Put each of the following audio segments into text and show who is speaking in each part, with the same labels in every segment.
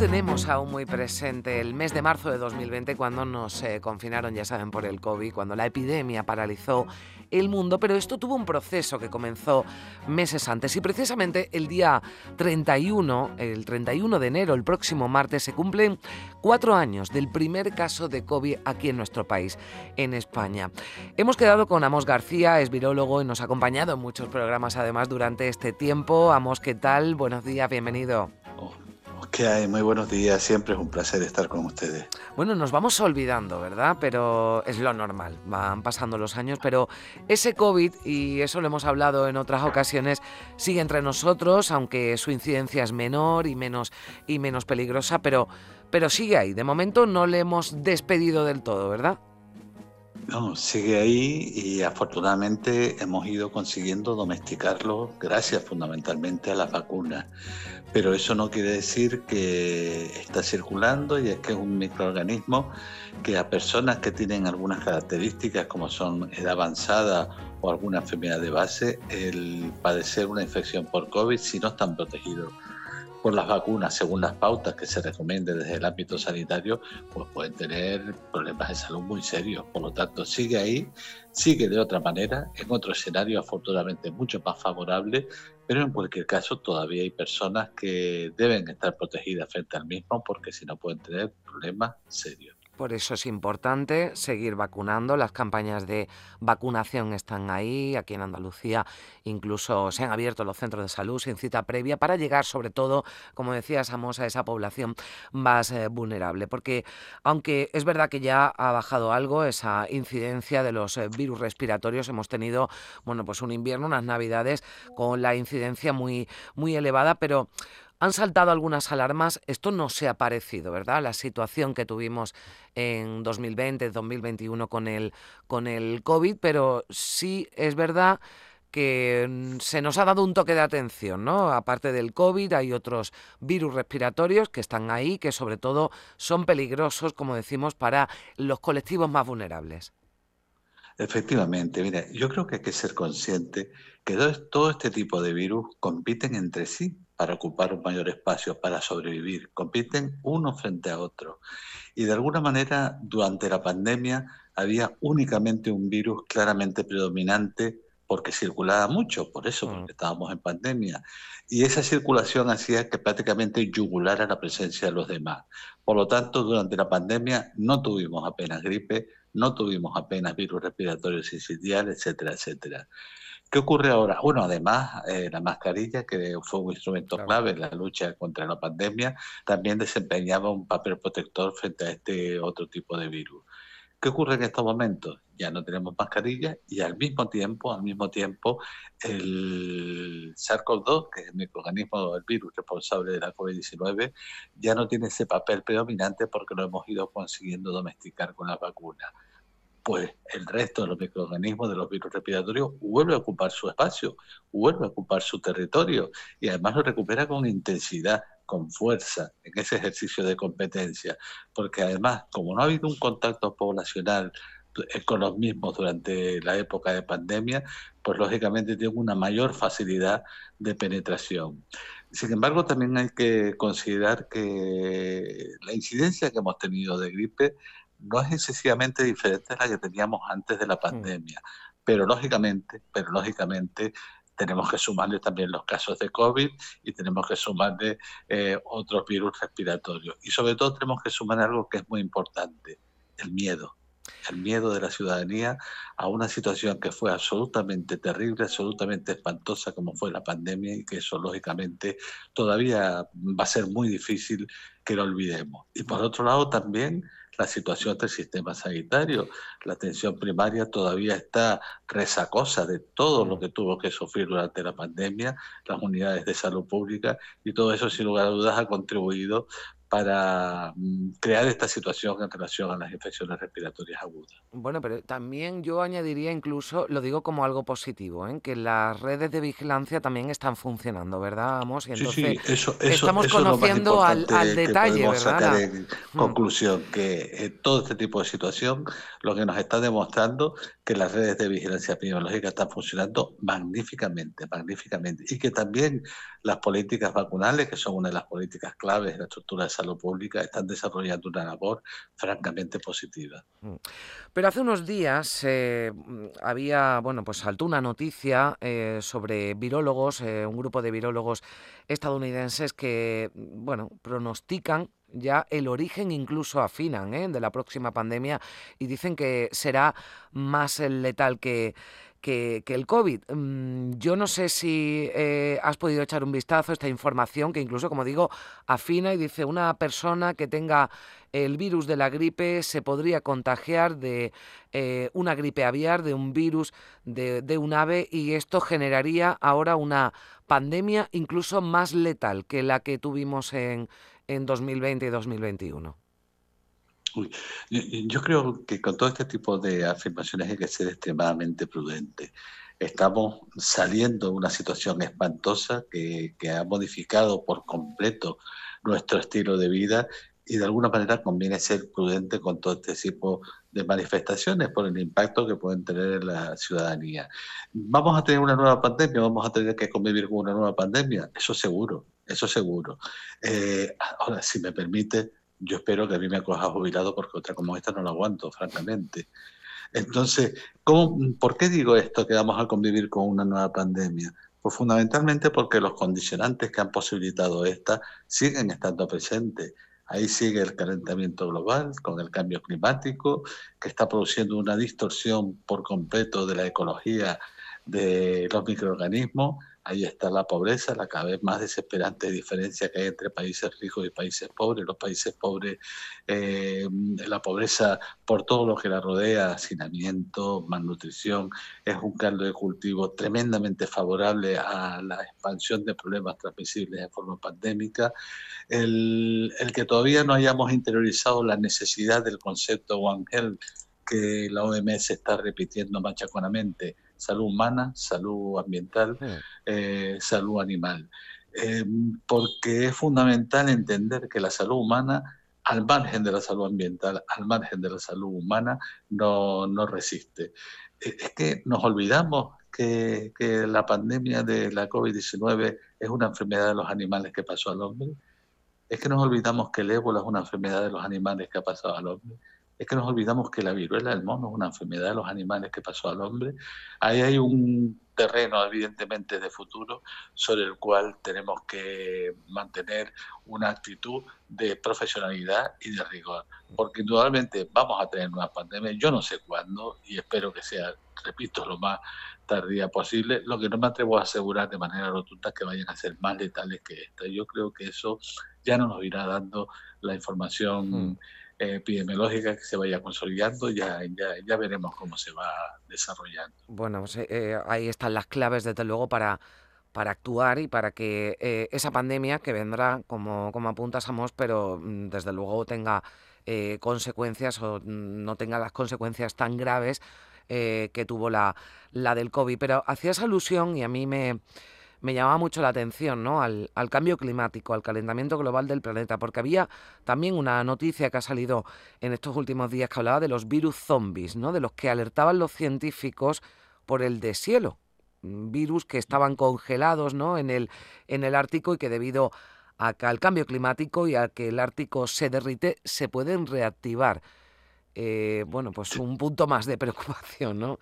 Speaker 1: Tenemos aún muy presente el mes de marzo de 2020 cuando nos eh, confinaron, ya saben, por el COVID, cuando la epidemia paralizó el mundo, pero esto tuvo un proceso que comenzó meses antes y precisamente el día 31, el 31 de enero, el próximo martes, se cumplen cuatro años del primer caso de COVID aquí en nuestro país, en España. Hemos quedado con Amos García, es virólogo y nos ha acompañado en muchos programas además durante este tiempo. Amos, ¿qué tal? Buenos días, bienvenido.
Speaker 2: Muy buenos días, siempre es un placer estar con ustedes.
Speaker 1: Bueno, nos vamos olvidando, ¿verdad? Pero es lo normal, van pasando los años, pero ese COVID, y eso lo hemos hablado en otras ocasiones, sigue entre nosotros, aunque su incidencia es menor y menos, y menos peligrosa, pero, pero sigue ahí. De momento no le hemos despedido del todo, ¿verdad?
Speaker 2: No, sigue ahí y afortunadamente hemos ido consiguiendo domesticarlo gracias fundamentalmente a las vacunas. Pero eso no quiere decir que está circulando y es que es un microorganismo que a personas que tienen algunas características como son edad avanzada o alguna enfermedad de base, el padecer una infección por COVID si no están protegidos por las vacunas, según las pautas que se recomienden desde el ámbito sanitario, pues pueden tener problemas de salud muy serios. Por lo tanto, sigue ahí, sigue de otra manera, en otro escenario afortunadamente mucho más favorable, pero en cualquier caso todavía hay personas que deben estar protegidas frente al mismo porque si no pueden tener problemas serios.
Speaker 1: Por eso es importante seguir vacunando. Las campañas de vacunación están ahí. Aquí en Andalucía incluso se han abierto los centros de salud sin cita previa para llegar sobre todo, como decías, a esa población más eh, vulnerable. Porque aunque es verdad que ya ha bajado algo esa incidencia de los eh, virus respiratorios, hemos tenido bueno, pues un invierno, unas navidades con la incidencia muy, muy elevada, pero han saltado algunas alarmas. Esto no se ha parecido, ¿verdad? La situación que tuvimos en 2020, 2021 con el, con el COVID, pero sí es verdad que mm, se nos ha dado un toque de atención, ¿no? Aparte del COVID, hay otros virus respiratorios que están ahí, que sobre todo son peligrosos, como decimos, para los colectivos más vulnerables.
Speaker 2: Efectivamente, mira, yo creo que hay que ser consciente que todo este tipo de virus compiten entre sí para ocupar un mayor espacio, para sobrevivir. Compiten uno frente a otro. Y de alguna manera, durante la pandemia, había únicamente un virus claramente predominante porque circulaba mucho, por eso, porque mm. estábamos en pandemia. Y esa circulación hacía que prácticamente yugulara la presencia de los demás. Por lo tanto, durante la pandemia no tuvimos apenas gripe, no tuvimos apenas virus respiratorios sincitiales, etcétera, etcétera. ¿Qué ocurre ahora? Bueno, además, eh, la mascarilla, que fue un instrumento clave en la lucha contra la pandemia, también desempeñaba un papel protector frente a este otro tipo de virus. ¿Qué ocurre en estos momentos? Ya no tenemos mascarilla y al mismo tiempo, al mismo tiempo, el SARS-CoV-2, que es el microorganismo del virus responsable de la COVID-19, ya no tiene ese papel predominante porque lo hemos ido consiguiendo domesticar con la vacuna pues el resto de los microorganismos de los virus respiratorios vuelve a ocupar su espacio, vuelve a ocupar su territorio y además lo recupera con intensidad, con fuerza en ese ejercicio de competencia, porque además, como no ha habido un contacto poblacional eh, con los mismos durante la época de pandemia, pues lógicamente tiene una mayor facilidad de penetración. Sin embargo, también hay que considerar que la incidencia que hemos tenido de gripe no es excesivamente diferente a la que teníamos antes de la mm. pandemia, pero lógicamente, pero lógicamente tenemos que sumarle también los casos de COVID y tenemos que sumarle eh, otros virus respiratorios. Y sobre todo tenemos que sumar algo que es muy importante, el miedo. El miedo de la ciudadanía a una situación que fue absolutamente terrible, absolutamente espantosa como fue la pandemia y que eso lógicamente todavía va a ser muy difícil que lo olvidemos. Y por otro lado también la situación del sistema sanitario. La atención primaria todavía está resacosa de todo lo que tuvo que sufrir durante la pandemia, las unidades de salud pública, y todo eso sin lugar a dudas ha contribuido para mm, crear esta situación en relación a las infecciones respiratorias agudas.
Speaker 1: Bueno, pero también yo añadiría incluso, lo digo como algo positivo, ¿eh? que las redes de vigilancia también están funcionando, ¿verdad, Amos?
Speaker 2: Y entonces sí, sí, eso, estamos
Speaker 1: conociendo al, detalle, ¿verdad?
Speaker 2: Sacar en mm. conclusión que eh, todo este tipo de situación lo que nos está demostrando que las redes de vigilancia epidemiológica están funcionando magníficamente, magníficamente, y que también las políticas vacunales, que son una de las políticas claves de la estructura de salud pública, están desarrollando una labor francamente positiva. Mm.
Speaker 1: Pero hace unos días eh, había, bueno, pues saltó una noticia eh, sobre virólogos, eh, un grupo de virólogos estadounidenses que, bueno, pronostican ya el origen incluso afinan de la próxima pandemia y dicen que será más letal que, que, el COVID. Mm, yo no sé si eh, has podido echar un vistazo a esta información que incluso, como digo, afina y dice una persona que tenga el virus de la gripe se podría contagiar de eh, una gripe aviar, de un virus de, de un ave y esto generaría ahora una pandemia incluso más letal que la que tuvimos en, en 2020 y 2021.
Speaker 2: Yo creo que con todo este tipo de afirmaciones hay que ser extremadamente prudente. Estamos saliendo de una situación espantosa que, ha modificado por completo nuestro estilo de vida y de alguna manera conviene ser prudente con todo este tipo de manifestaciones por el impacto que pueden tener en la ciudadanía. ¿Vamos a tener una nueva pandemia? ¿Vamos a tener que convivir con una nueva pandemia? Eso seguro, eso seguro. Eh, ahora, si me permite, yo espero que a mí me coja jubilado porque otra como esta no la aguanto, francamente. Entonces, ¿cómo, ¿por qué digo esto que vamos a convivir con una nueva pandemia? Pues fundamentalmente porque los condicionantes que han posibilitado esta siguen estando presentes. Ahí sigue el calentamiento global con el cambio climático, que está produciendo una distorsión por completo de la ecología de los microorganismos Ahí está la pobreza, la cada vez más desesperante diferencia que hay entre países ricos y países pobres. Los países pobres, eh, la pobreza por todo lo que la rodea, hacinamiento, malnutrición, es un caldo de cultivo tremendamente favorable a la expansión de problemas transmisibles en forma pandémica. El, el que todavía no hayamos interiorizado la necesidad del concepto One Health que la OMS está repitiendo machaconamente salud humana, salud ambiental, eh, salud animal. Eh, porque es fundamental entender que la salud humana, al margen de la salud ambiental, al margen de la salud humana, no, no resiste. Eh, es que nos olvidamos que, que la pandemia de la COVID-19 es una enfermedad de los animales que pasó al hombre. Es que nos olvidamos que el ébola es una enfermedad de los animales que ha pasado al hombre es que nos olvidamos que la viruela del mono es una enfermedad de los animales que pasó al hombre. Ahí hay un terreno evidentemente de futuro sobre el cual tenemos que mantener una actitud de profesionalidad y de rigor, porque indudablemente vamos a tener una pandemia, yo no sé cuándo y espero que sea, repito, lo más tardía posible, lo que no me atrevo a asegurar de manera rotunda que vayan a ser más letales que esta. Yo creo que eso ya no nos irá dando la información. Hmm epidemiológica que se vaya consolidando, ya, ya, ya veremos cómo se va desarrollando.
Speaker 1: Bueno, pues, eh, ahí están las claves, desde luego, para, para actuar y para que eh, esa pandemia que vendrá, como, como apuntasamos, pero mm, desde luego tenga eh, consecuencias o mm, no tenga las consecuencias tan graves que tuvo la, la del COVID. Pero hacías alusión y a mí me me llamaba mucho la atención ¿no? al, cambio climático, al calentamiento global del planeta, porque había también una noticia que ha salido en estos últimos días que hablaba de los virus zombies, ¿no? de los que alertaban los científicos por el deshielo, virus que estaban congelados ¿no? en, el, en el Ártico y que debido a que al cambio climático y a que el Ártico se derrite, se pueden reactivar. Eh, bueno, pues un punto más de preocupación, ¿no?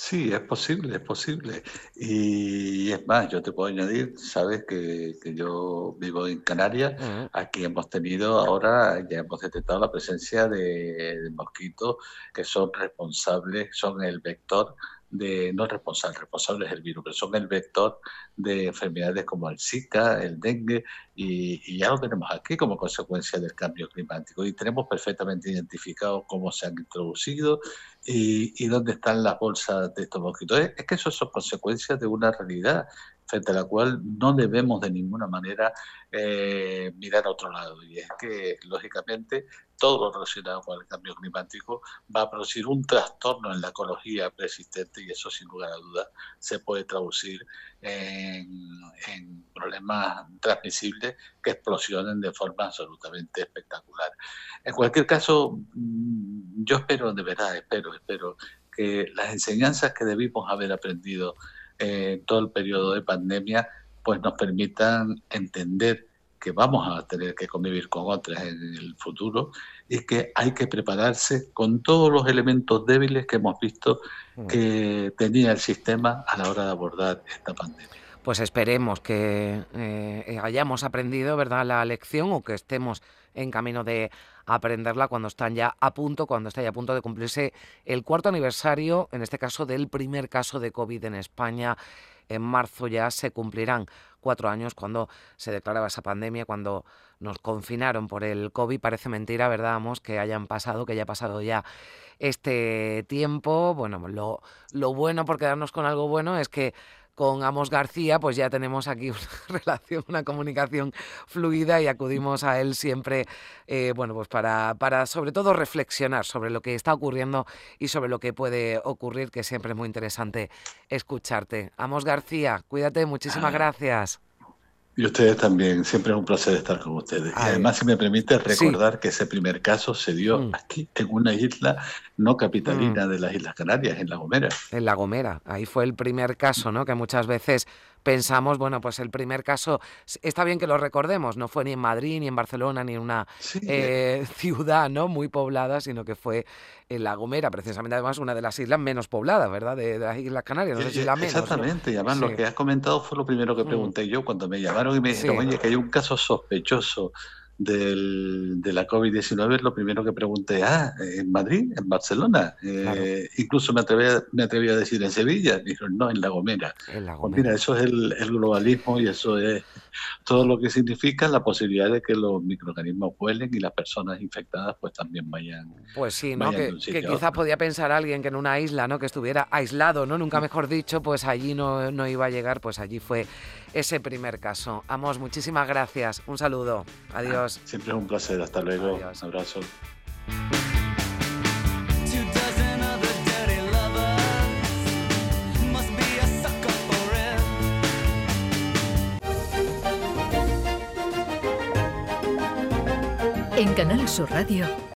Speaker 2: Sí, es posible, es posible. Y es más, yo te puedo añadir, sabes que, que yo vivo en Canarias, aquí hemos tenido ahora, ya hemos detectado la presencia de, de mosquitos que son responsables, son el vector de, no responsables, responsables del virus, pero son el vector de enfermedades como el Zika, el dengue, y, ya lo tenemos aquí como consecuencia del cambio climático. Y tenemos perfectamente identificado cómo se han introducido y, y dónde están las bolsas de estos mosquitos. Es, que eso son consecuencias de una realidad frente a la cual no debemos de ninguna manera eh, mirar a otro lado. Y es que, lógicamente, todo lo relacionado con el cambio climático va a producir un trastorno en la ecología persistente y eso, sin lugar a dudas, se puede traducir en, problemas transmisibles que explosionen de forma absolutamente espectacular. En cualquier caso, mm, yo espero, de verdad, espero, espero que las enseñanzas que debimos haber aprendido en todo el periodo de pandemia, pues nos permitan entender que vamos a tener que convivir con otras en el futuro y que hay que prepararse con todos los elementos débiles que hemos visto mm. que tenía el sistema a la hora de abordar esta pandemia.
Speaker 1: Pues esperemos que eh, hayamos aprendido, ¿verdad?, la lección o que estemos en camino de aprenderla cuando están ya a punto, cuando está ya a punto de cumplirse el cuarto aniversario, en este caso del primer caso de COVID en España. En marzo ya se cumplirán cuatro años cuando se declaraba esa pandemia, cuando nos confinaron por el COVID. Parece mentira, ¿verdad, Amos? Que hayan pasado, que haya pasado ya este tiempo. Bueno, lo, lo bueno por quedarnos con algo bueno es que con Amos García, pues ya tenemos aquí una relación, una comunicación fluida y acudimos a él siempre, eh, bueno, pues para, para sobre todo reflexionar sobre lo que está ocurriendo y sobre lo que puede ocurrir, que siempre es muy interesante escucharte. Amos García, cuídate, muchísimas gracias.
Speaker 2: Y ustedes también, siempre es un placer estar con ustedes. y además, si me permite recordar que ese primer caso se dio mm. aquí, en una isla no capitalina mm. de las Islas Canarias, en La Gomera.
Speaker 1: En La Gomera, ahí fue el primer caso, ¿no? Que muchas veces pensamos, bueno, pues el primer caso, está bien que lo recordemos, no fue ni en Madrid, ni en Barcelona, ni en una eh, ciudad ¿no? muy poblada, sino que fue en La Gomera, precisamente además una de las islas menos pobladas, ¿verdad? De, las Islas Canarias, no sé si la menos.
Speaker 2: Exactamente, y además lo que has comentado fue lo primero que mm. pregunté yo cuando me llamaron y me dijeron, oye, que hay un caso sospechoso del, de la COVID-19, lo primero que pregunté, ah, en Madrid, en Barcelona, eh, incluso me atreví, a, me atreví a decir en Sevilla, dijeron, no, en La Gomera. Pues mira, eso es el, globalismo y eso es todo lo que significa la posibilidad de que los microorganismos vuelen y las personas infectadas pues también vayan.
Speaker 1: Pues sí, ¿no? Que, que quizás podía pensar alguien que en una isla, ¿no? Que estuviera aislado, ¿no? Nunca mejor dicho, pues allí no, no iba a llegar, pues allí fue ese primer caso. Amos, muchísimas gracias. Un saludo. Adiós.
Speaker 2: Siempre es un placer. Hasta luego. Un abrazo.
Speaker 3: En Canal Sur Radio.